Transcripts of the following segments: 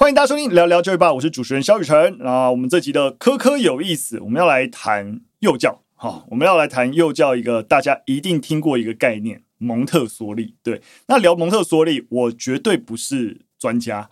欢迎大家收听聊聊教育吧，我是主持人肖雨辰。啊，我们这集的科科有意思，我们要来谈幼教。好，我们要来谈幼教一个大家一定听过一个概念——蒙特梭利。对，那聊蒙特梭利，我绝对不是。专家，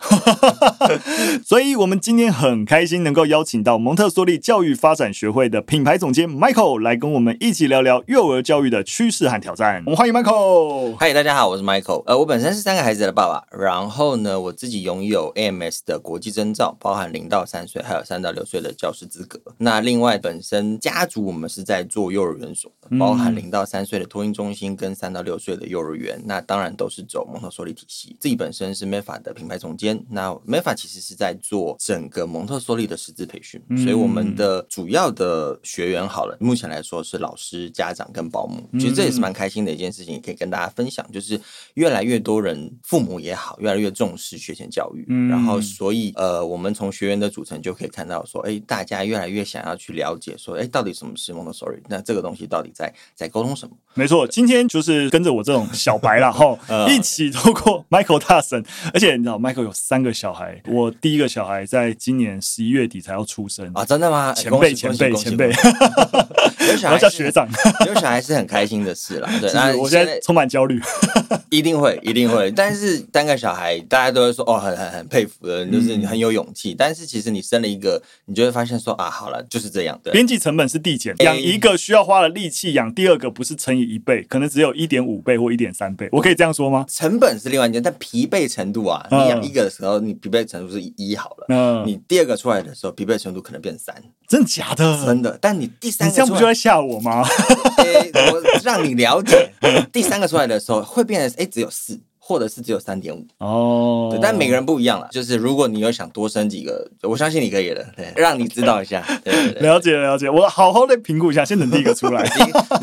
所以我们今天很开心能够邀请到蒙特梭利教育发展学会的品牌总监 Michael 来跟我们一起聊聊幼儿教育的趋势和挑战。我们欢迎 Michael。嗨，大家好，我是 Michael。呃，我本身是三个孩子的爸爸，然后呢，我自己拥有 AMS 的国际证照，包含零到三岁，还有三到六岁的教师资格。那另外，本身家族我们是在做幼儿园所，包含零到三岁的托婴中心跟三到六岁的幼儿园。那当然都是走蒙特梭利体系。自己本身是 MEFA 的。品牌总监，那 MEFA 其实是在做整个蒙特梭利的师资培训，所以我们的主要的学员好了，目前来说是老师、家长跟保姆。其实这也是蛮开心的一件事情，也可以跟大家分享，就是越来越多人，父母也好，越来越重视学前教育。然后，所以呃，我们从学员的组成就可以看到说，哎，大家越来越想要去了解说，哎，到底什么是蒙特梭利？那这个东西到底在在沟通什么？没错，今天就是跟着我这种小白了哈，一起透过 Michael 大神，而且。Michael 有三个小孩，我第一个小孩在今年十一月底才要出生啊！真的吗？前辈，前辈，前辈，有小孩叫学长，有小孩是很开心的事啦。对，那我现在充满焦虑，一定会，一定会。但是单个小孩，大家都会说哦，很很很佩服的，就是你很有勇气。但是其实你生了一个，你就会发现说啊，好了，就是这样。对，边际成本是递减，养一个需要花的力气，养第二个不是乘以一倍，可能只有一点五倍或一点三倍。我可以这样说吗？成本是另外一件，但疲惫程度啊，你养一个的时候。你疲惫程度是一好了，嗯，你第二个出来的时候，疲惫程度可能变三，真的假的？真的。但你第三个，这样不就在吓我吗？欸，我让你了解，第三个出来的时候会变成哎，只有四。或者是只有三点五哦，对，但每个人不一样了。就是如果你有想多生几个，我相信你可以的。对，让你知道一下。对，对，对，了解了解，我好好的评估一下，先等第一个出来。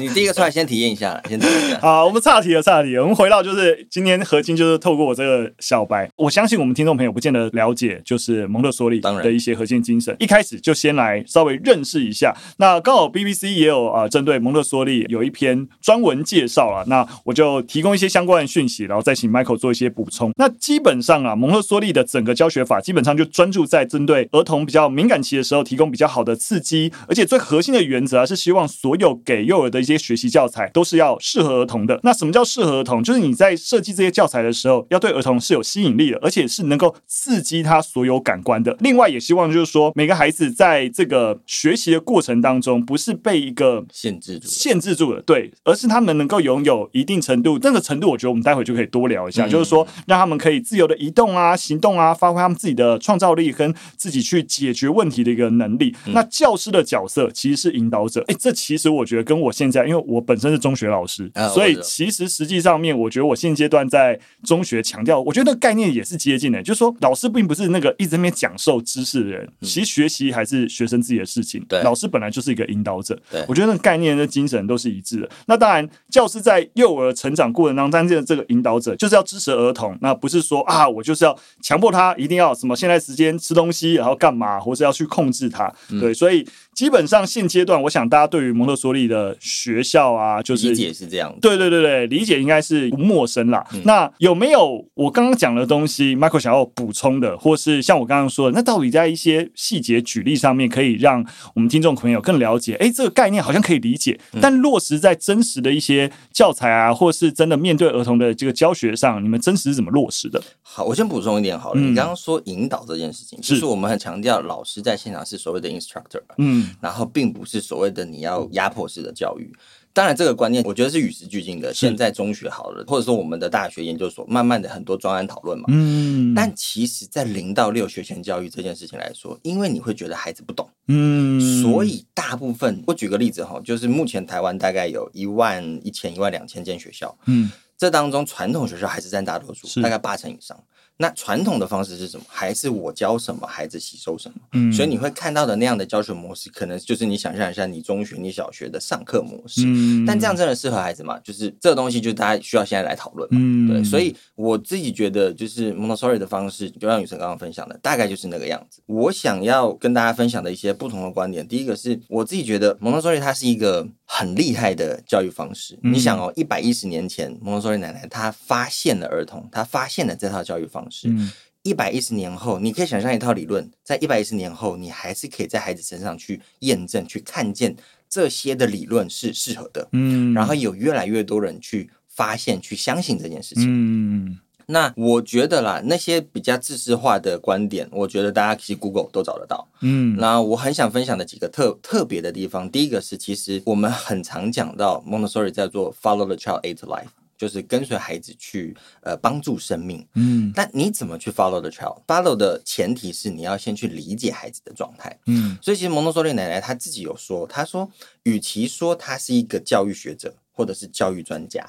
你第一个出来先体验一下，先体验一下。好，我们岔题了，岔题了。我们回到就是今天核心，就是透过我这个小白，我相信我们听众朋友不见得了解，就是蒙特梭利的一些核心精神。一开始就先来稍微认识一下。那刚好 BBC 也有啊，针对蒙特梭利有一篇专文介绍了。那我就提供一些相关的讯息，然后再请 Michael 做一些补充。那基本上啊，蒙特梭利的整个教学法基本上就专注在针对儿童比较敏感期的时候提供比较好的刺激，而且最核心的原则啊是希望所有给幼儿的一些学习教材都是要适合儿童的。那什么叫适合儿童？就是你在设计这些教材的时候，要对儿童是有吸引力的，而且是能够刺激他所有感官的。另外，也希望就是说每个孩子在这个学习的过程当中，不是被一个限制住、限制住的，对，而是他们能够拥有一定程度，那个程度，我觉得我们待会就可以多聊一下，嗯、就是说。让他们可以自由的移动啊、行动啊，发挥他们自己的创造力跟自己去解决问题的一个能力。嗯、那教师的角色其实是引导者。哎，这其实我觉得跟我现在，因为我本身是中学老师，啊、所以其实实际上面，我觉得我现阶段在中学强调，我觉得那个概念也是接近的。就是说，老师并不是那个一直在那边讲授知识的人，嗯、其实学习还是学生自己的事情。对，老师本来就是一个引导者。对，我觉得那个概念的精神都是一致的。那当然，教师在幼儿成长过程当中担任这个引导者，就是要支持儿童，那不是。是说啊，我就是要强迫他一定要什么现在时间吃东西，然后干嘛，或是要去控制他。嗯、对，所以基本上现阶段，我想大家对于蒙特梭利的学校啊，就是理解是这样。对对对对，理解应该是不陌生啦。嗯、那有没有我刚刚讲的东西，Michael 想要补充的，或是像我刚刚说的，那到底在一些细节举例上面，可以让我们听众朋友更了解？哎，这个概念好像可以理解，但落实在真实的一些教材啊，或是真的面对儿童的这个教学上，你们真实是怎么落实？的，好，我先补充一点好了。嗯、你刚刚说引导这件事情，就是我们很强调老师在现场是所谓的 instructor，嗯，然后并不是所谓的你要压迫式的教育。当然，这个观念我觉得是与时俱进的。现在中学好了，或者说我们的大学研究所，慢慢的很多专案讨论嘛，嗯，但其实，在零到六学前教育这件事情来说，因为你会觉得孩子不懂，嗯，所以大部分我举个例子哈，就是目前台湾大概有一万一千、一万两千间学校，嗯。这当中，传统学校还是占大多数，大概八成以上。那传统的方式是什么？还是我教什么，孩子吸收什么？嗯，所以你会看到的那样的教学模式，可能就是你想象一下，你中学、你小学的上课模式。嗯，但这样真的适合孩子吗？就是这个东西，就大家需要现在来讨论嘛。嗯，对。所以我自己觉得，就是蒙特梭利的方式，就像雨辰刚刚分享的，大概就是那个样子。我想要跟大家分享的一些不同的观点，第一个是我自己觉得蒙特梭利它是一个很厉害的教育方式。嗯，你想哦，一百一十年前，蒙特梭利奶奶她发现了儿童，她发现了这套教育方式。嗯一百一十年后，你可以想象一套理论，在一百一十年后，你还是可以在孩子身上去验证、去看见这些的理论是适合的。嗯，然后有越来越多人去发现、去相信这件事情。嗯。那我觉得啦，那些比较自私化的观点，我觉得大家其实 Google 都找得到。嗯，那我很想分享的几个特特别的地方，第一个是，其实我们很常讲到 Montessori 在做 Follow the Child, Aid Life，就是跟随孩子去呃帮助生命。嗯，但你怎么去 Follow the Child？Follow 的前提是你要先去理解孩子的状态。嗯，所以其实蒙特梭利奶奶她自己有说，她说，与其说她是一个教育学者或者是教育专家。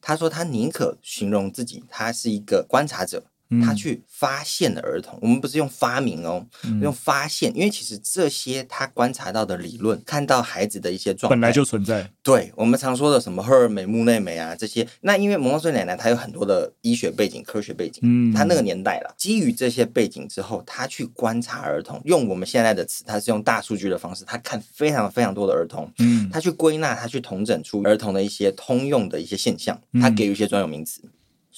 他说：“他宁可形容自己，他是一个观察者。”他去发现的儿童，我们不是用发明哦，用发现，因为其实这些他观察到的理论，看到孩子的一些状态，本来就存在。对，我们常说的什么赫尔美、木内美啊这些，那因为蒙特梭利奶奶她有很多的医学背景、科学背景，嗯，她那个年代了，基于这些背景之后，他去观察儿童，用我们现在的词，他是用大数据的方式，他看非常非常多的儿童，嗯，他去归纳，他去统整出儿童的一些通用的一些现象，他给予一些专有名词。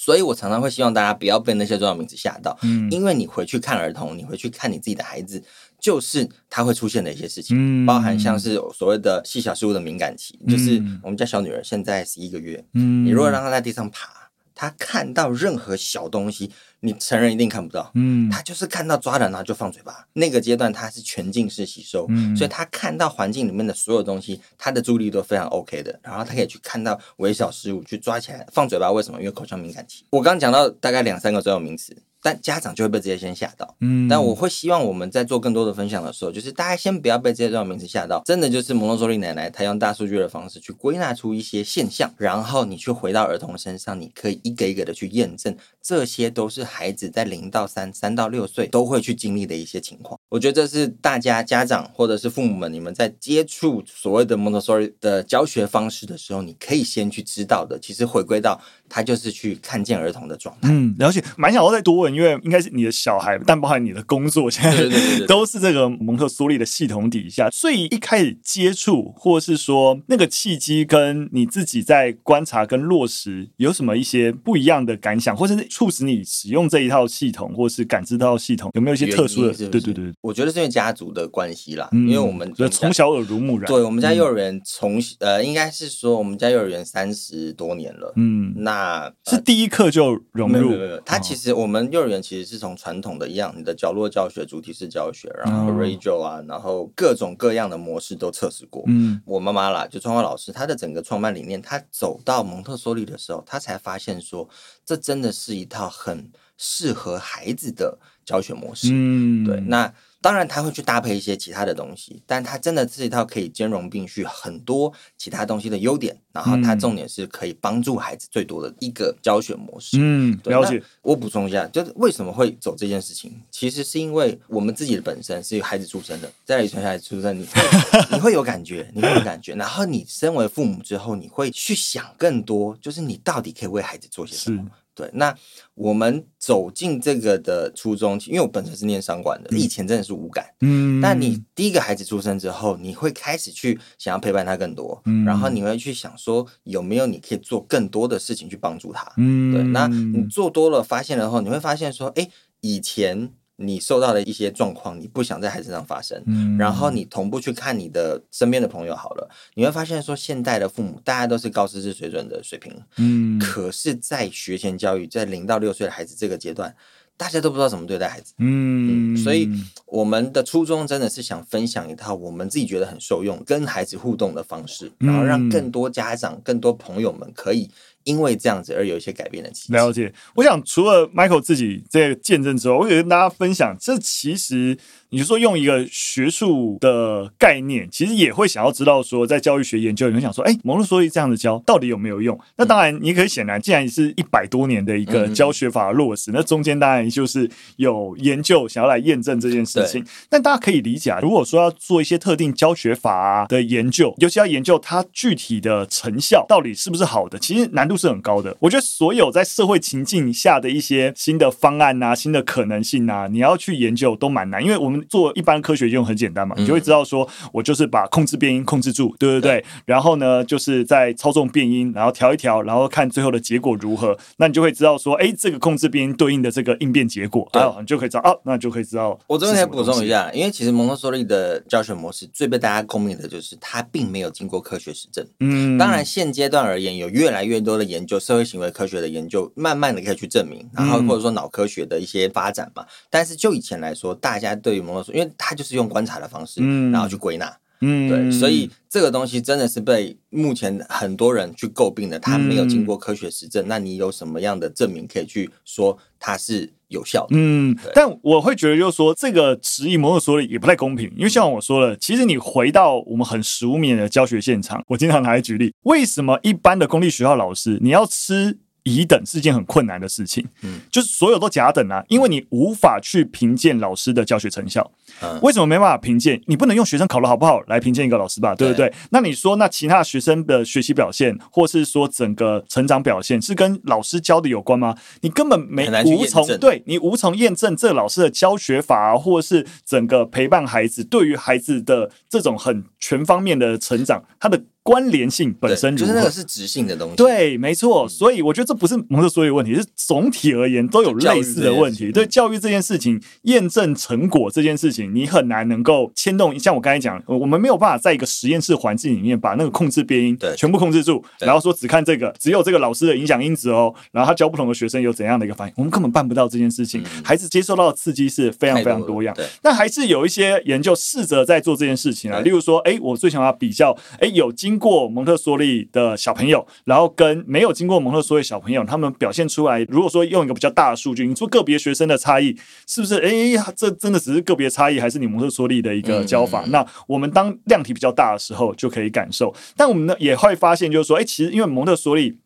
所以，我常常会希望大家不要被那些重要名词吓到，嗯，因为你回去看儿童，你回去看你自己的孩子，就是他会出现的一些事情，嗯，包含像是所谓的细小事物的敏感期，就是我们家小女儿现在十一个月，嗯，你如果让她在地上爬。他看到任何小东西，你成人一定看不到。嗯，他就是看到抓着，然后就放嘴巴。那个阶段他是全近视吸收，嗯，所以他看到环境里面的所有东西，他的注意力都非常 OK 的。然后他可以去看到微小事物，去抓起来放嘴巴。为什么？因为口腔敏感期。我刚刚讲到大概两三个专有名词。但家长就会被这些先吓到，嗯，但我会希望我们在做更多的分享的时候，就是大家先不要被这些专有名词吓到，真的就是蒙特梭利奶奶她用大数据的方式去归纳出一些现象，然后你去回到儿童身上，你可以一个一个的去验证，这些都是孩子在零到三、三到六岁都会去经历的一些情况。我觉得这是大家家长或者是父母们，你们在接触所谓的蒙特梭利的教学方式的时候，你可以先去知道的。其实回归到他就是去看见儿童的状态。嗯，了解，蛮想要再多问。因为应该是你的小孩，但包含你的工作，现在都是这个蒙特梭利的系统底下，所以一开始接触，或是说那个契机，跟你自己在观察跟落实，有什么一些不一样的感想，或是促使你使用这一套系统，或是感知到系统，有没有一些特殊的？是是对对对，我觉得是因为家族的关系啦，嗯、因为我们从小耳濡目染。对，我们家幼儿园从、嗯、呃，应该是说我们家幼儿园三十多年了，嗯，那、呃、是第一课就融入。他其实我们幼儿园其实是从传统的一样，你的角落教学、主题式教学，然后 radio 啊，然后各种各样的模式都测试过。嗯，我妈妈啦，就创华老师，她的整个创办理念，她走到蒙特梭利的时候，她才发现说，这真的是一套很适合孩子的教学模式。嗯，对，那。当然，他会去搭配一些其他的东西，但他真的是一套可以兼容并蓄很多其他东西的优点。然后，他重点是可以帮助孩子最多的一个教学模式。嗯，了解。我补充一下，就是为什么会走这件事情，其实是因为我们自己的本身是有孩子出生的，在遗传下来出生，你会 你会有感觉，你会有感觉。然后，你身为父母之后，你会去想更多，就是你到底可以为孩子做些什么。对，那我们走进这个的初衷，因为我本身是念商管的，以前真的是无感。嗯，但你第一个孩子出生之后，你会开始去想要陪伴他更多，嗯，然后你会去想说有没有你可以做更多的事情去帮助他。嗯，对，那你做多了，发现了后，你会发现说，哎，以前。你受到的一些状况，你不想在孩子身上发生，嗯，然后你同步去看你的身边的朋友好了，你会发现说，现代的父母大家都是高知识水准的水平，嗯，可是，在学前教育，在零到六岁的孩子这个阶段，大家都不知道怎么对待孩子，嗯，嗯，所以。我们的初衷真的是想分享一套我们自己觉得很受用跟孩子互动的方式，然后让更多家长、更多朋友们可以。因为这样子而有一些改变的机会。了解，我想除了 Michael 自己这个见证之外，我也跟大家分享，这其实。你就说用一个学术的概念，其实也会想要知道说，在教育学研究，里面想说，哎，蒙特梭利这样子教到底有没有用？那当然，你可以显然，既然是一百多年的一个教学法的落实，那中间当然就是有研究想要来验证这件事情。但大家可以理解，啊如果说要做一些特定教学法的研究，尤其要研究它具体的成效到底是不是好的，其实难度是很高的。我觉得所有在社会情境下的一些新的方案啊、新的可能性啊，你要去研究都蛮难，因为我们做一般科学就很简单嘛，你就会知道说，我就是把控制变音控制住，对不对？对，然后呢，就是在操纵变音，然后调一调，然后看最后的结果如何，那你就会知道说，哎，这个控制变音对应的这个应变结果，对，你就可以知道，哦，那就可以知道。我这边再补充一下，因为其实蒙特梭利的教学模式最被大家诟病的就是它并没有经过科学实证。嗯，当然现阶段而言，有越来越多的研究，社会行为科学的研究，慢慢的可以去证明，然后或者说脑科学的一些发展嘛。但是就以前来说，大家对于蒙特梭，因为他就是用观察的方式，然后去归纳。嗯，对，所以这个东西真的是被目前很多人去诟病的，他没有经过科学实证。嗯、那你有什么样的证明可以去说它是有效的？嗯，但我会觉得就是说这个质疑某种说的也不太公平，因为像我说了，其实你回到我们很实务面的教学现场，我经常拿来举例，为什么一般的公立学校老师你要吃？乙等是件很困难的事情，嗯，就是所有都甲等啊，因为你无法去评鉴老师的教学成效。嗯，为什么没办法评鉴？你不能用学生考得好不好来评鉴一个老师吧，对不对？对。那你说，那其他学生的学习表现，或是说整个成长表现，是跟老师教的有关吗？你根本没无从对你无从验证这老师的教学法啊，或是整个陪伴孩子对于孩子的这种很全方面的成长，他的。关联性本身就是那个是直性的东西，对，没错。所以我觉得这不是蒙特梭利问题，是总体而言都有类似的问题。对教育这件事情，验证成果这件事情，你很难能够牵动。像我刚才讲，我们没有办法在一个实验室环境里面把那个控制变音对全部控制住，然后说只看这个，只有这个老师的影响因子哦，然后他教不同的学生有怎样的一个反应，我们根本办不到这件事情。孩子接受到的刺激是非常非常多样，但还是有一些研究试着在做这件事情啊。例如说，哎，我最想要比较，哎，有经过蒙特梭利的小朋友，然后跟没有经过蒙特梭利小朋友，他们表现出来，如果说用一个比较大的数据，你说个别学生的差异是不是？哎，这真的只是个别差异，还是你蒙特梭利的一个教法？那我们当量体比较大的时候，就可以感受。但我们呢也会发现，就是说，哎，其实因为蒙特梭利。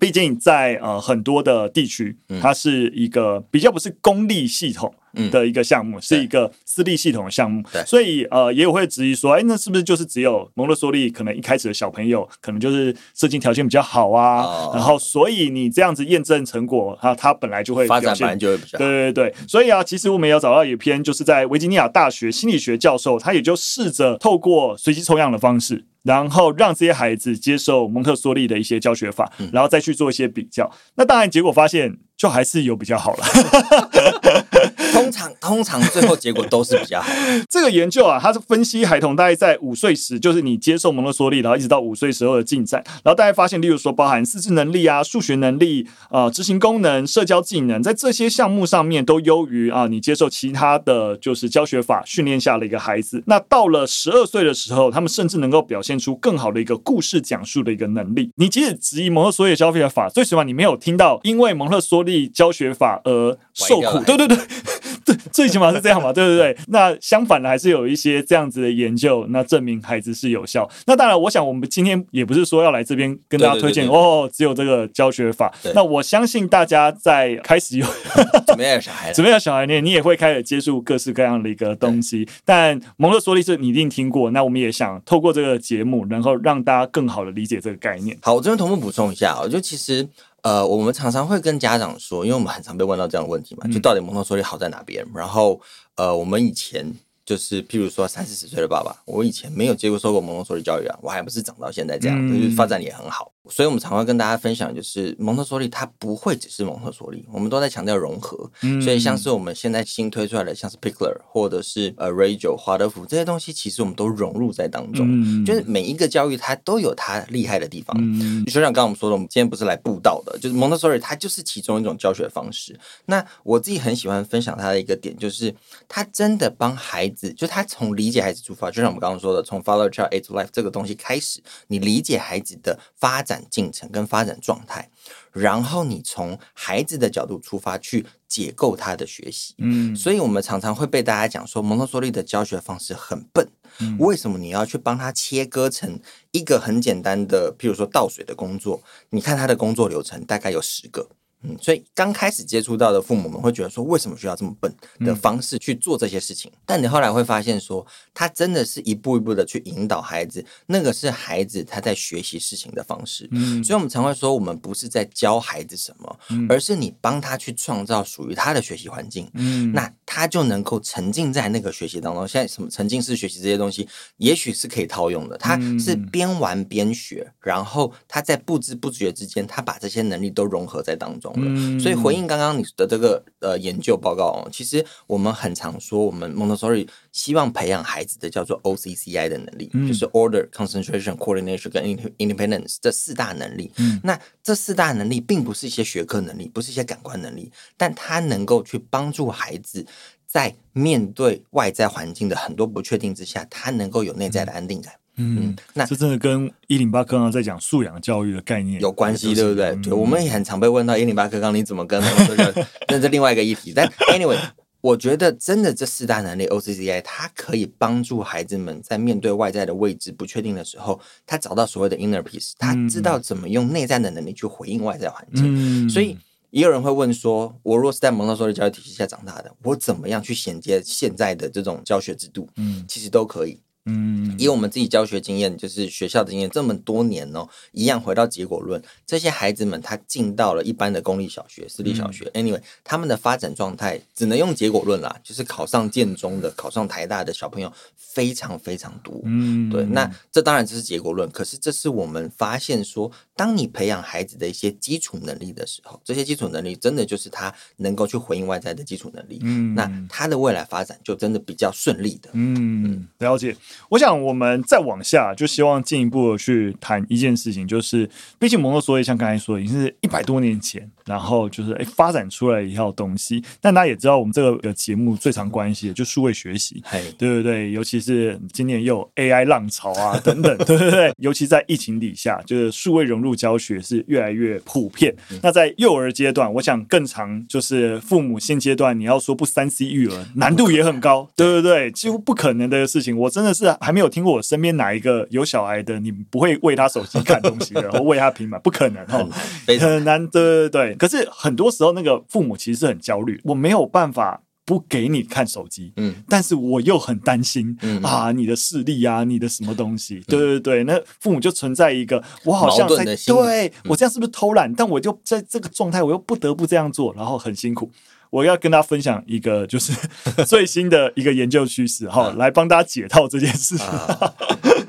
毕竟在呃很多的地区，它是一个比较不是公立系统的一个项目，嗯、是一个私立系统的项目，对。所以呃也有会质疑说，哎，那是不是就是只有蒙特梭利可能一开始的小朋友可能就是社经条件比较好啊，哦、然后所以你这样子验证成果，它它本来就会发展本来就会比较好，对对对，所以啊，其实我们也有找到一篇，就是在维吉尼亚大学心理学教授，他也就试着透过随机抽样的方式。然后让这些孩子接受蒙特梭利的一些教学法，然后再去做一些比较。那当然，结果发现。就还是有比较好了，通常通常最后结果都是比较好。这个研究啊，它是分析孩童大概在五岁时，就是你接受蒙特梭利，然后一直到五岁时候的进展，然后大家发现，例如说包含四肢能力啊、数学能力啊、呃、执行功能、社交技能，在这些项目上面都优于啊你接受其他的就是教学法训练下的一个孩子。那到了十二岁的时候，他们甚至能够表现出更好的一个故事讲述的一个能力。你即使质疑蒙特梭利的教学法，最起码你没有听到因为蒙特梭利。教学法而受苦，对对对，对，最起码是这样嘛，对对对。那相反的，还是有一些这样子的研究，那证明孩子是有效。那当然，我想我们今天也不是说要来这边跟大家推荐哦，只有这个教学法。那我相信大家在开始有 准备有小孩，准备有小孩，念你也会开始接触各式各样的一个东西。但蒙特梭利是你一定听过，那我们也想透过这个节目，然后让大家更好的理解这个概念。好，我这边同步补充一下，我觉得其实。呃，我们常常会跟家长说，因为我们很常被问到这样的问题嘛，就到底蒙特梭利好在哪边？然后，呃，我们以前。就是譬如说三四十岁的爸爸，我以前没有接过受过蒙特梭利教育啊，我还不是长到现在这样，嗯、就是发展也很好。所以我们常会跟大家分享，就是蒙特梭利它不会只是蒙特梭利，我们都在强调融合。嗯、所以像是我们现在新推出来的，像是 Pickler 或者是呃 Rachel 华德福这些东西，其实我们都融入在当中。嗯、就是每一个教育它都有它厉害的地方。嗯、就像刚刚我们说的，我们今天不是来布道的，就是蒙特梭利它就是其中一种教学方式。那我自己很喜欢分享它的一个点，就是它真的帮孩子，就它从理解孩子出发，就像我们刚刚说的，从 Follow Child Aid to Life 这个东西开始，你理解孩子的发展。进程跟发展状态，然后你从孩子的角度出发去解构他的学习，嗯，所以我们常常会被大家讲说蒙特梭利的教学方式很笨，嗯，为什么你要去帮他切割成一个很简单的，譬如说倒水的工作？你看他的工作流程大概有十个。嗯，所以刚开始接触到的父母们会觉得说，为什么需要这么笨的方式去做这些事情？嗯、但你后来会发现说，他真的是一步一步的去引导孩子，那个是孩子他在学习事情的方式。嗯，所以我们常会说，我们不是在教孩子什么，嗯、而是你帮他去创造属于他的学习环境。嗯，那他就能够沉浸在那个学习当中。现在什么沉浸式学习这些东西，也许是可以套用的。他是边玩边学，然后他在不知不觉之间，他把这些能力都融合在当中了。嗯、所以回应刚刚你的这个呃研究报告哦，其实我们很常说，我们 Montessori 希望培养孩子的叫做 OCCI 的能力，嗯、就是 Order、Concentration、Coordination 跟 Independence 这四大能力。嗯、那这四大能力并不是一些学科能力，不是一些感官能力，但它能够去帮助孩子在面对外在环境的很多不确定之下，他能够有内在的安定感。嗯，那这真的跟一零八课纲在讲素养教育的概念有关系，对不对？嗯、对，我们也很常被问到一零八课纲你怎么跟 这个，那是另外一个议题。但 anyway，我觉得真的这四大能力 OCCI，它可以帮助孩子们在面对外在的未知不确定的时候，他找到所谓的 inner peace，他知道怎么用内在的能力去回应外在环境。嗯、所以也有人会问说，我若是在蒙特梭利教育体系下长大的，我怎么样去衔接现在的这种教学制度？嗯，其实都可以。嗯，以我们自己教学经验，就是学校的经验，这么多年哦，一样回到结果论。这些孩子们他进到了一般的公立小学、私立小学、嗯、，anyway，他们的发展状态只能用结果论啦，就是考上建中的、考上台大的小朋友非常非常多。嗯，对，那这当然这是结果论，可是这是我们发现说，当你培养孩子的一些基础能力的时候，这些基础能力真的就是他能够去回应外在的基础能力。嗯，那他的未来发展就真的比较顺利的。嗯，嗯了解。我想，我们再往下，就希望进一步去谈一件事情，就是，毕竟蒙特梭利像刚才说，已经是一百多年前，然后就是哎发展出来一套东西。但大家也知道，我们这个节目最常关系的就数位学习，对对不对？尤其是今年又有 AI 浪潮啊 等等，对对对？尤其在疫情底下，就是数位融入教学是越来越普遍。嗯、那在幼儿阶段，我想更长就是父母现阶段你要说不三 C 育儿，难度也很高，对不对？几乎不可能的事情，我真的是还没有听过我身边哪一个有小孩的，你不会喂他手机看东西的，然后喂他平板，不可能哦，很难，对对对。可是很多时候，那个父母其实是很焦虑，我没有办法不给你看手机，嗯，但是我又很担心，嗯啊，你的视力啊，你的什么东西，对对对，那父母就存在一个，我好像在，对我这样是不是偷懒？但我就在这个状态，我又不得不这样做，然后很辛苦。我要跟大家分享一个，就是 最新的一个研究趋势，哈，来帮大家解套这件事。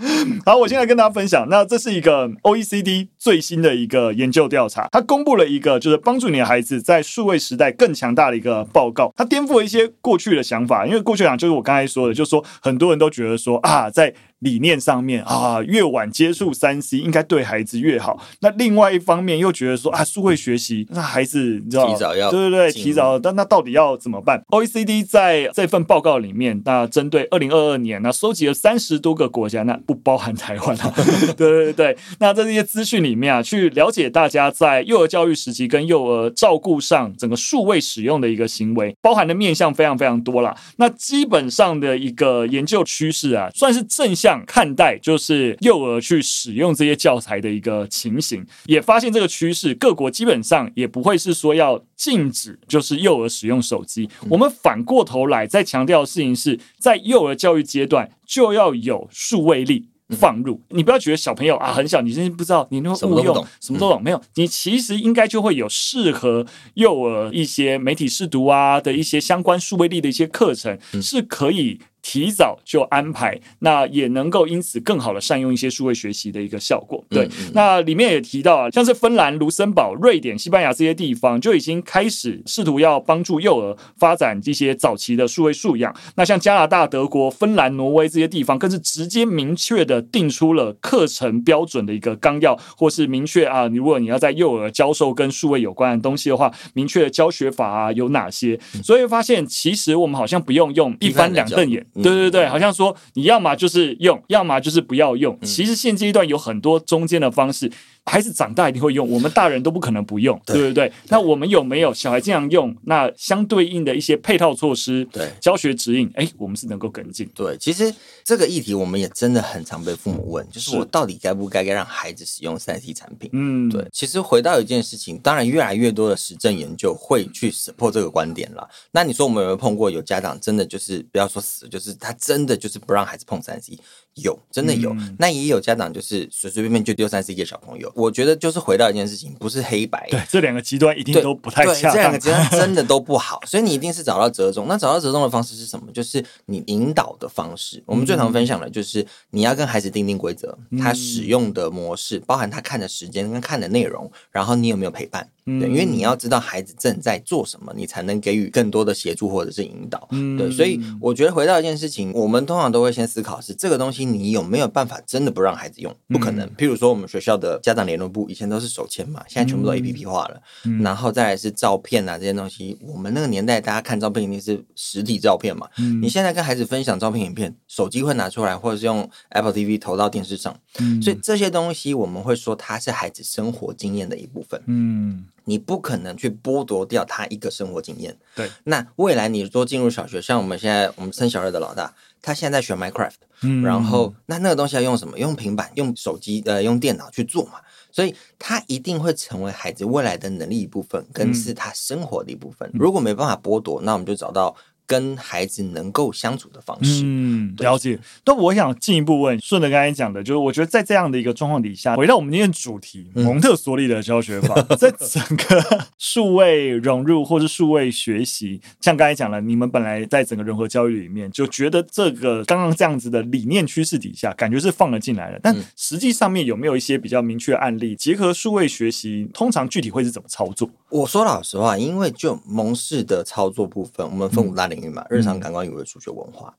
好，我现在跟大家分享，那这是一个 OECD 最新的一个研究调查，它公布了一个就是帮助你的孩子在数位时代更强大的一个报告，它颠覆了一些过去的想法，因为过去讲就是我刚才说的，就是说很多人都觉得说啊，在理念上面啊，越晚接触三 C 应该对孩子越好。那另外一方面又觉得说啊，数位学习那孩子你知道，提早要对对对，提早。但那到底要怎么办？OECD 在这份报告里面，那针对二零二二年，那收集了三十多个国家，那不包含台湾啊。对对对，那在这些资讯里面啊，去了解大家在幼儿教育时期跟幼儿照顾上整个数位使用的一个行为，包含的面向非常非常多啦。那基本上的一个研究趋势啊，算是正向。看待就是幼儿去使用这些教材的一个情形，也发现这个趋势，各国基本上也不会是说要禁止，就是幼儿使用手机。我们反过头来再强调的事情是，在幼儿教育阶段就要有数位力放入。你不要觉得小朋友啊很小，你真是不知道你那个误用什么都懂没有？你其实应该就会有适合幼儿一些媒体试读啊的一些相关数位力的一些课程，是可以。提早就安排，那也能够因此更好的善用一些数位学习的一个效果。对，嗯嗯、那里面也提到啊，像是芬兰、卢森堡、瑞典、西班牙这些地方，就已经开始试图要帮助幼儿发展这些早期的数位素养。那像加拿大、德国、芬兰、挪威这些地方，更是直接明确的定出了课程标准的一个纲要，或是明确啊，如果你要在幼儿教授跟数位有关的东西的话，明确的教学法啊有哪些？所以发现其实我们好像不用用一翻两瞪眼。对对对，好像说你要么就是用，要么就是不要用。其实现阶段有很多中间的方式。孩子长大一定会用，我们大人都不可能不用，对，对不对？那我们有没有小孩经常用？那相对应的一些配套措施，对教学指引，哎，我们是能够跟进。对，其实这个议题我们也真的很常被父母问，就是我到底该不该该让孩子使用三 C 产品？嗯，对。其实回到一件事情，当然越来越多的实证研究会去 support 这个观点了。那你说我们有没有碰过有家长真的就是不要说死，就是他真的就是不让孩子碰三 C？有，真的有。嗯、那也有家长就是随随便便就丢三 C 给小朋友。我觉得就是回到一件事情，不是黑白。对，这两个极端一定都不太恰当。这两个极端真的 都不好，所以你一定是找到折中。那找到折中的方式是什么？就是你引导的方式。我们最常分享的就是你要跟孩子定定规则，他使用的模式，包含他看的时间跟看的内容，然后你有没有陪伴？对，因为你要知道孩子正在做什么，你才能给予更多的协助或者是引导。对，所以我觉得回到一件事情，我们通常都会先思考是这个东西你有没有办法真的不让孩子用？不可能。譬如说我们学校的家长联络部以前都是手签嘛，现在全部都 APP 化了。然后再来是照片啊这些东西，我们那个年代大家看照片一定是实体照片嘛。你现在跟孩子分享照片影片，手机会拿出来，或者是用 Apple TV 投到电视上。所以这些东西我们会说它是孩子生活经验的一部分。嗯。你不可能去剥夺掉他一个生活经验。对，那未来你说进入小学，像我们现在我们生小二的老大，他现在在学 Minecraft，嗯，然后那那个东西要用什么？用平板、用手机、呃，用电脑去做嘛。所以他一定会成为孩子未来的能力一部分，跟是他生活的一部分。嗯，如果没办法剥夺，那我们就找到。跟孩子能够相处的方式，嗯，了解。那我想进一步问，顺着刚才讲的，就是我觉得在这样的一个状况底下，回到我们今天主题，蒙特梭利的教学法，嗯、在整个数位融入或是数位学习，像刚才讲了，你们本来在整个融合教育里面就觉得这个刚刚这样子的理念趋势底下，感觉是放了进来了。但实际上面有没有一些比较明确的案例，结合数位学习，通常具体会是怎么操作？我说老实话，因为就蒙氏的操作部分，我们分五大领域嘛，日常感官、语文、数学、文化。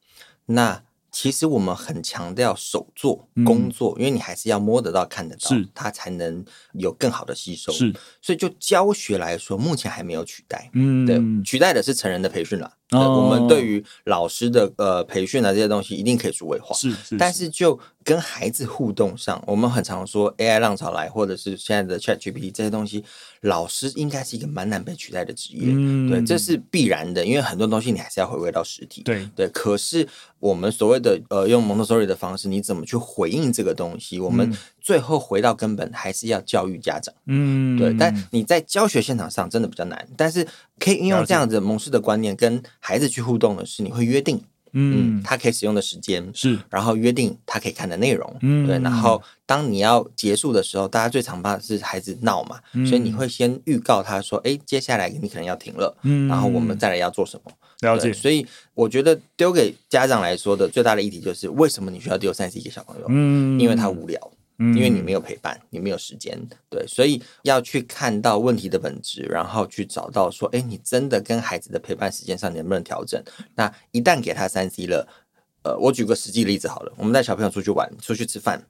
那其实我们很强调手做工作，因为你还是要摸得到、看得到，它才能有更好的吸收。是，所以就教学来说，目前还没有取代。嗯，对，取代的是成人的培训了。我们对于老师的呃培训啊这些东西一定可以数位化，是，是，但是就跟孩子互动上，我们很常说 AI 浪潮来，或者是现在的 ChatGPT 这些东西，老师应该是一个蛮难被取代的职业，嗯、对，这是必然的，因为很多东西你还是要回归到实体，对对。可是我们所谓的呃用蒙特梭利的方式，你怎么去回应这个东西？我们最后回到根本，还是要教育家长，嗯，对。但你在教学现场上真的比较难，但是可以运用这样子蒙氏的观念跟孩子去互动的是，你会约定，嗯，他可以使用的时间是，然后约定他可以看的内容，嗯，对，然后当你要结束的时候，大家最常怕的是孩子闹嘛，嗯，所以你会先预告他说，哎，接下来你可能要停了，嗯，然后我们再来要做什么，了解。所以我觉得丢给家长来说的最大的议题就是，为什么你需要丢三十一个小朋友？嗯，因为他无聊。因为你没有陪伴，你没有时间，对，所以要去看到问题的本质，然后去找到说，哎，你真的跟孩子的陪伴时间上能不能调整？那一旦给他三 C 了，呃，我举个实际例子好了，我们带小朋友出去玩，出去吃饭，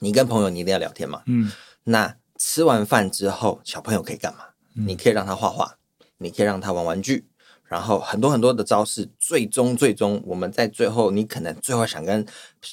你跟朋友你一定要聊天嘛，嗯，那吃完饭之后，小朋友可以干嘛？你可以让他画画，你可以让他玩玩具。然后很多很多的招式，最终最终我们在最后，你可能最后想跟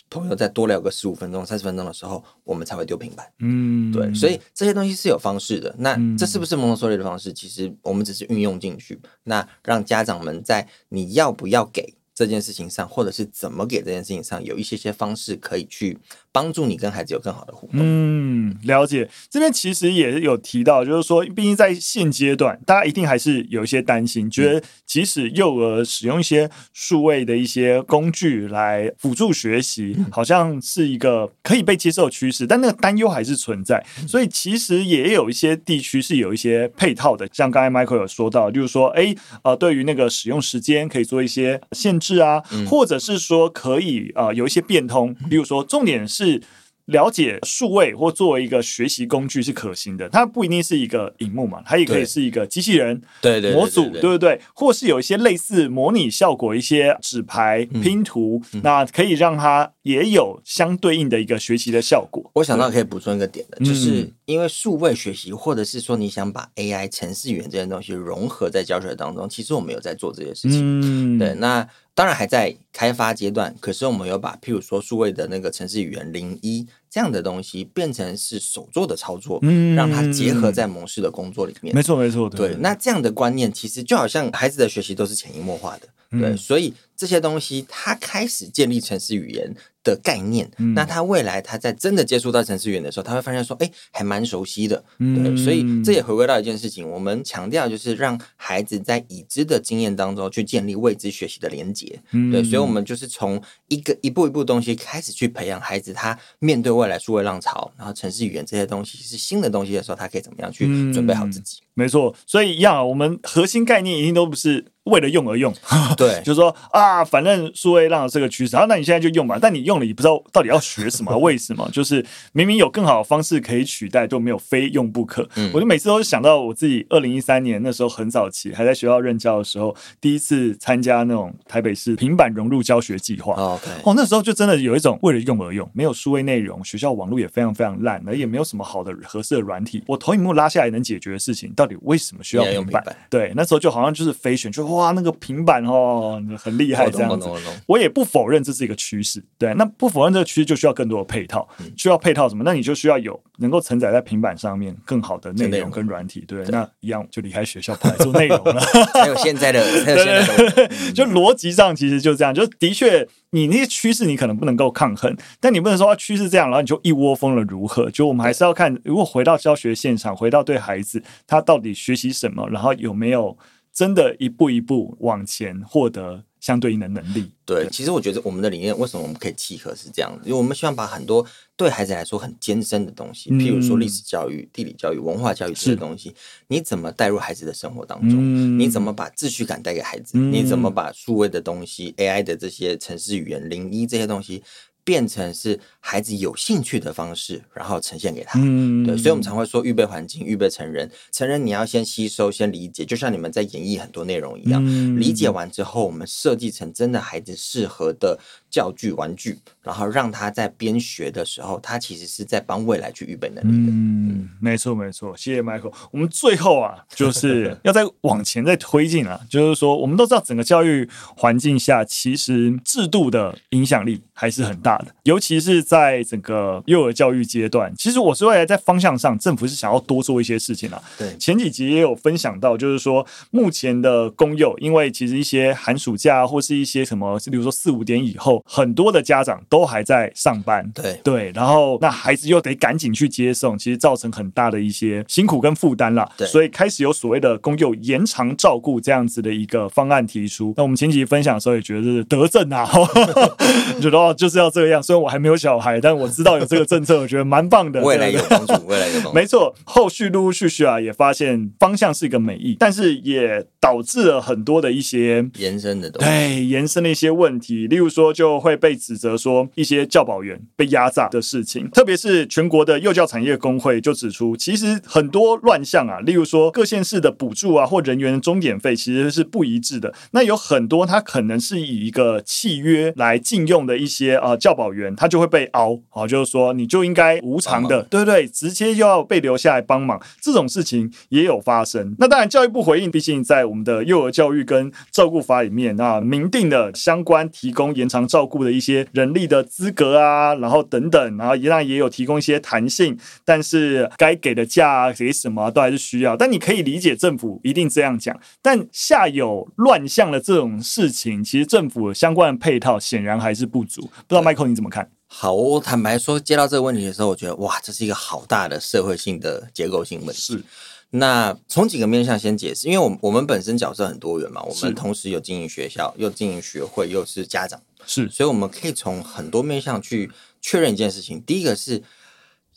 朋友再多聊个十五分钟、三十分钟的时候，我们才会丢平板。嗯，对，所以这些东西是有方式的。那这是不是蒙特梭利的方式？其实我们只是运用进去，那让家长们在你要不要给这件事情上，或者是怎么给这件事情上，有一些些方式可以去。帮助你跟孩子有更好的互动。嗯，了解。这边其实也有提到，就是说，毕竟在现阶段，大家一定还是有一些担心，觉得即使幼儿使用一些数位的一些工具来辅助学习，好像是一个可以被接受的趋势，但那个担忧还是存在。所以其实也有一些地区是有一些配套的，像刚才 Michael 有说到，就是说，哎，呃，对于那个使用时间可以做一些限制啊，或者是说可以呃有一些变通，比如说重点是。是了解数位或作为一个学习工具是可行的，它不一定是一个荧幕嘛，它也可以是一个机器人、对对模组，对不对？或是有一些类似模拟效果、一些纸牌拼图，嗯、那可以让它也有相对应的一个学习的效果。我想到可以补充一个点的，就是。因为数位学习，或者是说你想把 AI、程式语言这些东西融合在教学当中，其实我们有在做这些事情。嗯，对，那当然还在开发阶段，可是我们有把譬如说数位的那个城市语言零一这样的东西变成是手做的操作，嗯，让它结合在模式的工作里面。没错，没错，对。那这样的观念其实就好像孩子的学习都是潜移默化的，对，嗯，所以这些东西他开始建立程式语言的概念，嗯、那他未来他在真的接触到程式语言的时候，他会发现说，哎，还蛮熟悉的，嗯、对，所以这也回归到一件事情，我们强调就是让孩子在已知的经验当中去建立未知学习的连结，嗯、对，所以我们就是从一个一步一步东西开始去培养孩子，他面对未来数位浪潮，然后城市语言这些东西是新的东西的时候，他可以怎么样去准备好自己。嗯没错，所以一样，我们核心概念一定都不是为了用而用。对，就是说啊，反正数位浪潮这个趋势，啊，那你现在就用吧。但你用了，也不知道到底要学什么，为什么？就是明明有更好的方式可以取代，都没有非用不可。嗯，我就每次都想到我自己二零一三年那时候很早期，还在学校任教的时候，第一次参加那种台北市平板融入教学计划。哦哦，那时候就真的有一种为了用而用，没有数位内容，学校网络也非常非常烂，而也没有什么好的合适的软体，我投影幕拉下来能解决的事情，到底为什么需要平板？对，那时候就好像就是飞选，就哇，那个平板哦，很厉害这样子。我也不否认这是一个趋势，对，那不否认这个趋势就需要更多的配套，嗯、需要配套什么？那你就需要有能够承载在平板上面更好的内容跟软体，对，对那一样就离开学校跑来做内容了。还有现在的，还有现在的，就逻辑上其实就这样，就的确你那些趋势你可能不能够抗衡，但你不能说趋势这样，然后你就一窝蜂了如何？就我们还是要看，如果回到教学现场，回到对孩子他到底学习什么，然后有没有真的一步一步往前获得相对应的能力？对，其实我觉得我们的理念为什么我们可以契合是这样的，因为我们希望把很多对孩子来说很艰深的东西，譬如说历史教育、地理教育、文化教育这些东西，你怎么带入孩子的生活当中？你怎么把秩序感带给孩子？你怎么把数位的东西、AI 的这些城市语言、零一这些东西？变成是孩子有兴趣的方式，然后呈现给他。嗯，对，所以我们常会说预备环境，预备成人。成人你要先吸收，先理解，就像你们在演绎很多内容一样。嗯，理解完之后，我们设计成真的孩子适合的教具、玩具，然后让他在边学的时候，他其实是在帮未来去预备能力的。嗯，没错，没错。谢谢 Michael。我们最后啊，就是 要再往前再推进啊，就是说，我们都知道整个教育环境下，其实制度的影响力还是很大的。尤其是在整个幼儿教育阶段，其实我是未来在方向上，政府是想要多做一些事情啊。对，前几集也有分享到，就是说目前的公幼，因为其实一些寒暑假或是一些什么，比如说四五点以后，很多的家长都还在上班。对对，然后那孩子又得赶紧去接送，其实造成很大的一些辛苦跟负担了。对，所以开始有所谓的公幼延长照顾这样子的一个方案提出。那我们前几集分享的时候也觉得是德政啊，觉得哦就是要这样，虽然我还没有小孩，但我知道有这个政策，我觉得蛮棒的。未来有帮助，未来有帮助。没错，后续陆陆续续啊，也发现方向是一个美意，但是也导致了很多的一些延伸的东西，对延伸的一些问题。例如说，就会被指责说一些教保员被压榨的事情，特别是全国的幼教产业工会就指出，其实很多乱象啊，例如说各县市的补助啊，或人员的钟点费其实是不一致的。那有很多他可能是以一个契约来禁用的一些啊、呃、教。保员他就会被熬啊，就是说你就应该无偿的，对对，直接就要被留下来帮忙，这种事情也有发生。那当然，教育部回应，毕竟在我们的幼儿教育跟照顾法里面啊，明定的相关提供延长照顾的一些人力的资格啊，然后等等，然后一样也有提供一些弹性，但是该给的价给什么都还是需要。但你可以理解政府一定这样讲，但下有乱象的这种事情，其实政府相关的配套显然还是不足。不知道 Michael。你怎么看？好，我坦白说，接到这个问题的时候，我觉得哇，这是一个好大的社会性的结构性问题。是，那从几个面向先解释，因为我们我们本身角色很多元嘛，我们同时有经营学校，又经营学会，又是家长，是，所以我们可以从很多面向去确认一件事情。第一个是。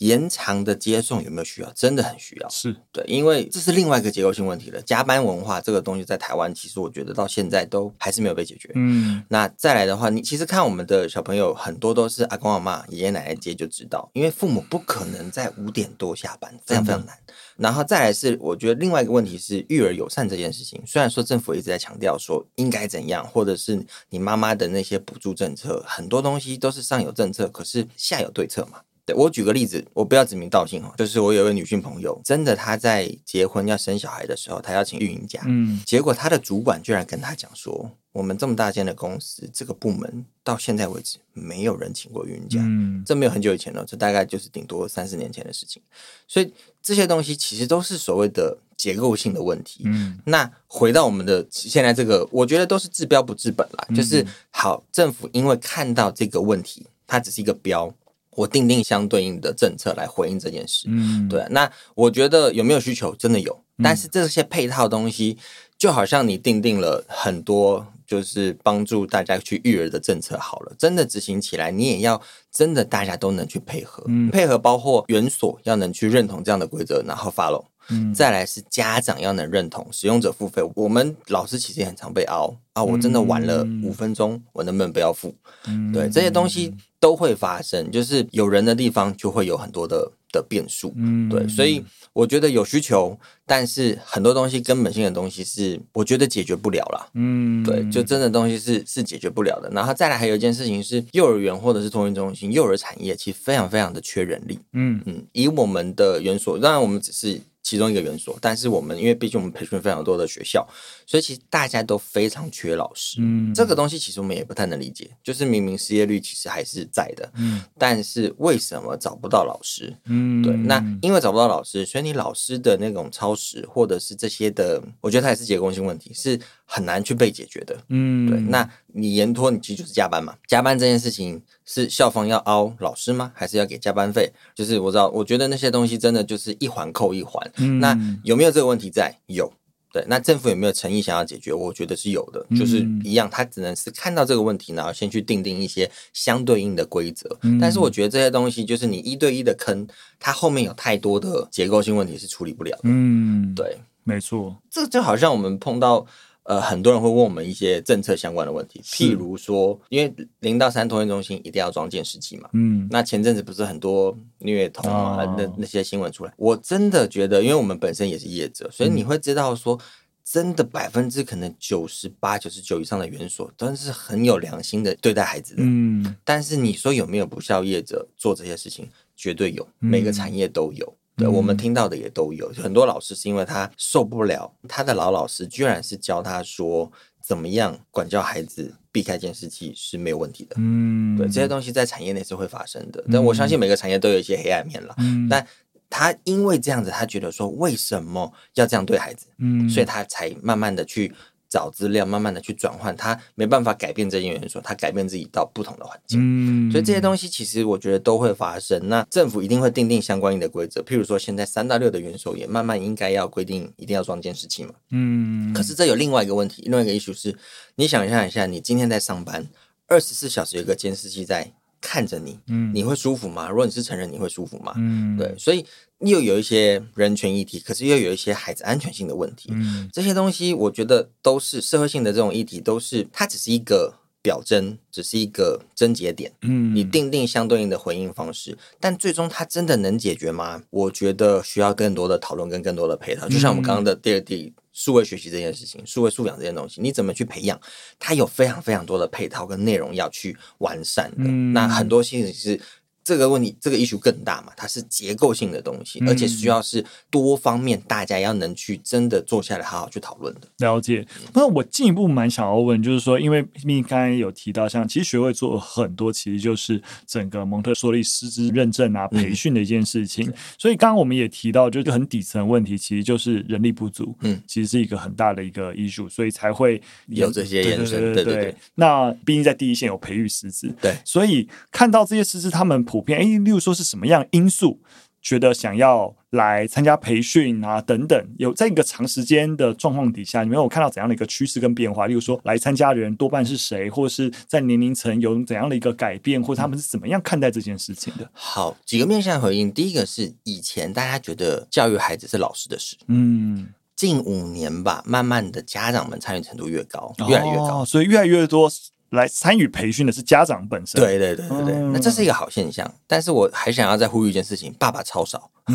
延长的接送有没有需要？真的很需要，是对，因为这是另外一个结构性问题了。加班文化这个东西在台湾，其实我觉得到现在都还是没有被解决。嗯，那再来的话，你其实看我们的小朋友很多都是阿公阿妈、爷爷奶奶接就知道，因为父母不可能在五点多下班，非常非常难。嗯、然后再来是，我觉得另外一个问题是育儿友善这件事情。虽然说政府一直在强调说应该怎样，或者是你妈妈的那些补助政策，很多东西都是上有政策，可是下有对策嘛。对，我举个例子，我不要指名道姓哈，就是我有一位女性朋友，真的她在结婚要生小孩的时候，她要请育婴假，嗯，结果她的主管居然跟她讲说，我们这么大间的公司，这个部门到现在为止没有人请过育婴假，嗯，这没有很久以前了，这大概就是顶多三四年前的事情，所以这些东西其实都是所谓的结构性的问题，嗯，那回到我们的现在这个，我觉得都是治标不治本啦，嗯，就是好，政府因为看到这个问题，它只是一个标。我定定相对应的政策来回应这件事，嗯，对。那我觉得有没有需求，真的有，但是这些配套东西，就好像你定定了很多，就是帮助大家去育儿的政策，好了，真的执行起来，你也要真的大家都能去配合，嗯，配合包括园所要能去认同这样的规则，然后 follow。嗯，再来是家长要能认同使用者付费，我们老师其实也很常被熬啊，我真的晚了五分钟，我能不能不要付？嗯，对，这些东西都会发生，就是有人的地方就会有很多的的变数，嗯，对，所以我觉得有需求，但是很多东西根本性的东西是我觉得解决不了了，嗯，对，就真的东西是是解决不了的。然后再来还有一件事情是，幼儿园或者是托育中心、幼儿产业其实非常非常的缺人力，嗯。嗯，以我们的园所，当然我们只是。其中一个园所，但是我们因为毕竟我们培训非常多的学校，所以其实大家都非常缺老师。嗯，这个东西其实我们也不太能理解，就是明明失业率其实还是在的，嗯，但是为什么找不到老师？嗯，对，那因为找不到老师，所以你老师的那种超时或者是这些的，我觉得它也是结构性问题，是很难去被解决的。嗯，对，那你延拖，你其实就是加班嘛，加班这件事情。是校方要凹老师吗？还是要给加班费？就是我知道，我觉得那些东西真的就是一环扣一环。嗯，那有没有这个问题在？有。对，那政府有没有诚意想要解决？我觉得是有的，就是一样，他只能是看到这个问题，然后先去定定一些相对应的规则。嗯，但是我觉得这些东西，就是你一对一的坑，它后面有太多的结构性问题是处理不了的。嗯，对，没错，这就好像我们碰到。呃，很多人会问我们一些政策相关的问题，譬如说，因为零到三托育中心一定要装监视器嘛，嗯，那前阵子不是很多虐童啊，哦、那那些新闻出来，我真的觉得，因为我们本身也是业者，所以你会知道说，真的百分之可能九十八、九十九以上的园所都是很有良心的对待孩子的，嗯，但是你说有没有不孝业者做这些事情？绝对有，每个产业都有。对，我们听到的也都有很多老师是因为他受不了他的老老师，居然是教他说怎么样管教孩子避开监视器是没有问题的。嗯，对，这些东西在产业内是会发生的，但我相信每个产业都有一些黑暗面了。嗯，但他因为这样子，他觉得说为什么要这样对孩子？嗯，所以他才慢慢的去。找资料，慢慢的去转换，他没办法改变这些元素，他改变自己到不同的环境，嗯，所以这些东西其实我觉得都会发生。那政府一定会订定相关应的规则，譬如说现在三到六的园所也慢慢应该要规定一定要装监视器嘛，嗯。可是这有另外一个问题，另外一个 issue 是，你想象一下，你今天在上班，二十四小时有一个监视器在看着你，嗯，你会舒服吗？如果你是成人，你会舒服吗？嗯，对，所以。又有一些人权议题，可是又有一些孩子安全性的问题。嗯，这些东西我觉得都是社会性的这种议题，都是它只是一个表征，只是一个症结点。嗯，你定定相对应的回应方式，但最终它真的能解决吗？我觉得需要更多的讨论跟更多的配套。就像我们刚刚的第二题，数位学习这件事情，数位素养这件东西，你怎么去培养？它有非常非常多的配套跟内容要去完善的。嗯，那很多事情是。这个问题，这个 issue 更大嘛？它是结构性的东西，而且需要是多方面，大家要能去真的坐下来好好去讨论的。了解。那我进一步蛮想要问，就是说，因为你刚才有提到，像其实学会做很多，其实就是整个蒙特梭利师资认证啊、培训的一件事情。嗯、所以刚刚我们也提到，就是很底层问题，其实就是人力不足。嗯，其实是一个很大的一个 issue，所以才会有这些延伸。对对对，对，对。那毕竟在第一线有培育师资，对，所以看到这些师资，他们。普遍，哎，例如说是什么样因素，觉得想要来参加培训啊等等，有在一个长时间的状况底下，你们有看到怎样的一个趋势跟变化？例如说，来参加的人多半是谁，或者是在年龄层有怎样的一个改变，或者他们是怎么样看待这件事情的？好，几个面向回应。第一个是以前大家觉得教育孩子是老师的事，嗯，近五年吧，慢慢的家长们参与程度越高，越来越高，哦，所以越来越多。来参与培训的是家长本身，对对对对对，那这是一个好现象。但是我还想要再呼吁一件事情：爸爸超少，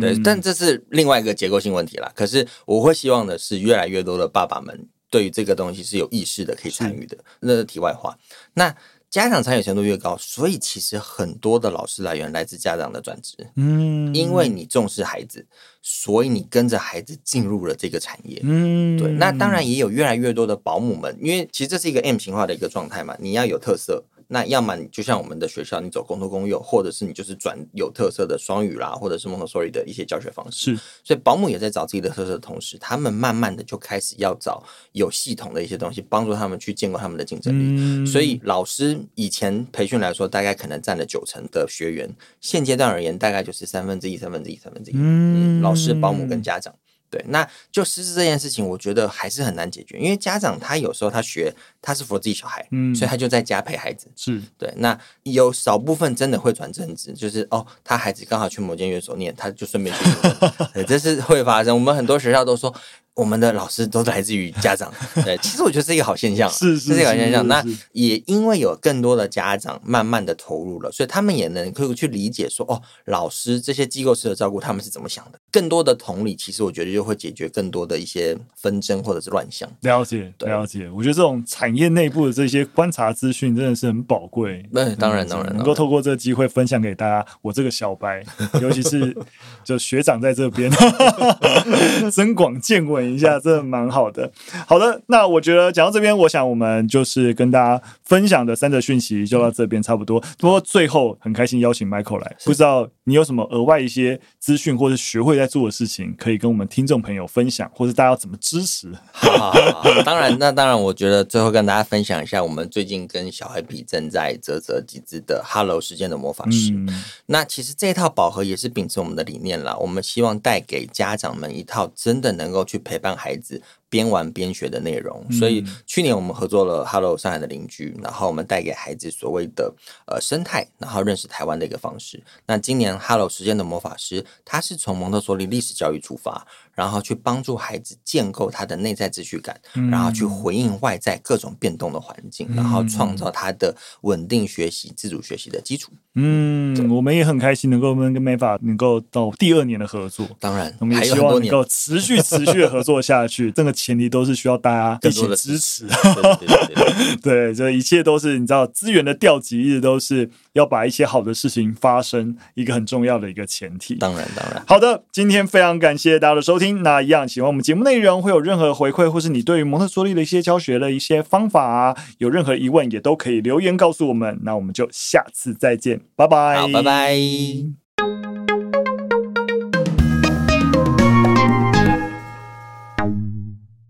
对，但这是另外一个结构性问题啦。可是我会希望的是，越来越多的爸爸们对于这个东西是有意识的，可以参与的。那是题外话。那家长参与程度越高，所以其实很多的老师来源来自家长的转职。嗯，因为你重视孩子，所以你跟着孩子进入了这个产业。嗯，对。那当然也有越来越多的保姆们，因为其实这是一个 M 型化的一个状态嘛，你要有特色。那要么你就像我们的学校，你走公托公幼，或者是你就是转有特色的双语啦，或者是 Montessori 的一些教学方式。是，所以保姆也在找自己的特色的同时，他们慢慢的就开始要找有系统的一些东西，帮助他们去建构他们的竞争力。嗯、所以老师以前培训来说，大概可能占了九成的学员，现阶段而言，大概就是三分之一、三分之一、三分之一。嗯，老师、保姆跟家长。对，那就师资这件事情，我觉得还是很难解决，因为家长他有时候他学他是 for 自己小孩，嗯，所以他就在家陪孩子，是对。那有少部分真的会转正职，就是哦，他孩子刚好去某间院所念，他就顺便去，对，这是会发生。我们很多学校都说。我们的老师都来自于家长，对，其实我觉得是一个好现象，是是，是一个好现象。那也因为有更多的家长慢慢的投入了，所以他们也能可以去理解说，哦，老师这些机构式的照顾他们是怎么想的。更多的同理，其实我觉得就会解决更多的一些纷争或者是乱象。了解，了解。我觉得这种产业内部的这些观察资讯真的是很宝贵。那当然当然，能够透过这个机会分享给大家，我这个小白，尤其是就学长在这边 增广见闻。等一下，这蛮好的。好的，那我觉得讲到这边，我想我们就是跟大家分享的三则讯息就到这边差不多。不过最后很开心邀请 Michael 来，不知道你有什么额外一些资讯或者学会在做的事情，可以跟我们听众朋友分享，或者大家要怎么支持？好，好，好，好，当然，那当然，我觉得最后跟大家分享一下，我们最近跟小黑皮正在啧啧集资的 Hello 时间的魔法师。嗯、那其实这一套宝盒也是秉持我们的理念啦，我们希望带给家长们一套真的能够去陪伴孩子。边玩边学的内容，所以去年我们合作了 Hello 上海的邻居，然后我们带给孩子所谓的呃生态，然后认识台湾的一个方式。那今年 Hello 时间的魔法师，他是从蒙特梭利历史教育出发。然后去帮助孩子建构他的内在秩序感，嗯、然后去回应外在各种变动的环境，嗯、然后创造他的稳定学习、自主学习的基础。嗯，我们也很开心能够跟 Meva 能够到第二年的合作。当然，我们也希望能够持续持续的合作下去。这个前提都是需要大家一起支持。对，这一切都是你知道资源的调集，一直都是要把一些好的事情发生一个很重要的一个前提。当然，当然。好的，今天非常感谢大家的收听。那一样，喜欢我们节目内容，会有任何回馈，或是你对于蒙特梭利的一些教学的一些方法啊，有任何疑问，也都可以留言告诉我们。那我们就下次再见，拜拜，好，拜拜。